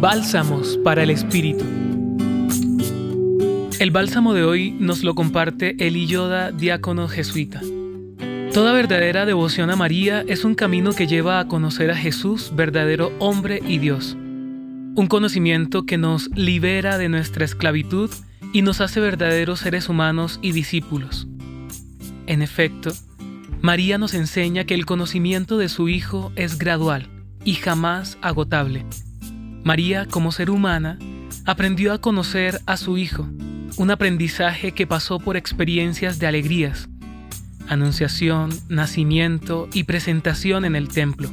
Bálsamos para el Espíritu. El bálsamo de hoy nos lo comparte Eli Yoda, diácono jesuita. Toda verdadera devoción a María es un camino que lleva a conocer a Jesús, verdadero hombre y Dios. Un conocimiento que nos libera de nuestra esclavitud y nos hace verdaderos seres humanos y discípulos. En efecto, María nos enseña que el conocimiento de su Hijo es gradual y jamás agotable. María, como ser humana, aprendió a conocer a su Hijo, un aprendizaje que pasó por experiencias de alegrías, anunciación, nacimiento y presentación en el templo.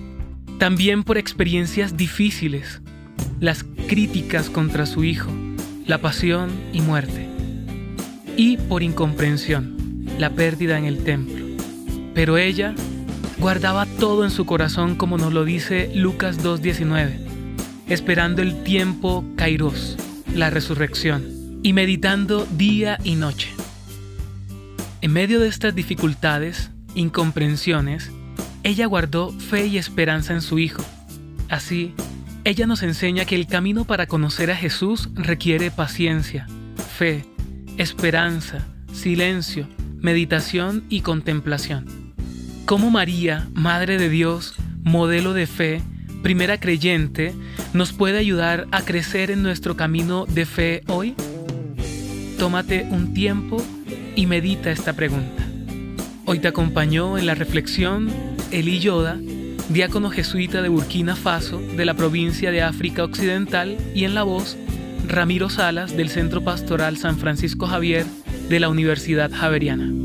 También por experiencias difíciles, las críticas contra su Hijo, la pasión y muerte. Y por incomprensión, la pérdida en el templo. Pero ella guardaba todo en su corazón como nos lo dice Lucas 2.19 esperando el tiempo kairos, la resurrección, y meditando día y noche. En medio de estas dificultades, incomprensiones, ella guardó fe y esperanza en su Hijo. Así, ella nos enseña que el camino para conocer a Jesús requiere paciencia, fe, esperanza, silencio, meditación y contemplación. Como María, Madre de Dios, modelo de fe, primera creyente, nos puede ayudar a crecer en nuestro camino de fe hoy? Tómate un tiempo y medita esta pregunta. Hoy te acompañó en la reflexión Eli Yoda, diácono jesuita de Burkina Faso, de la provincia de África Occidental, y en la voz Ramiro Salas, del Centro Pastoral San Francisco Javier, de la Universidad Javeriana.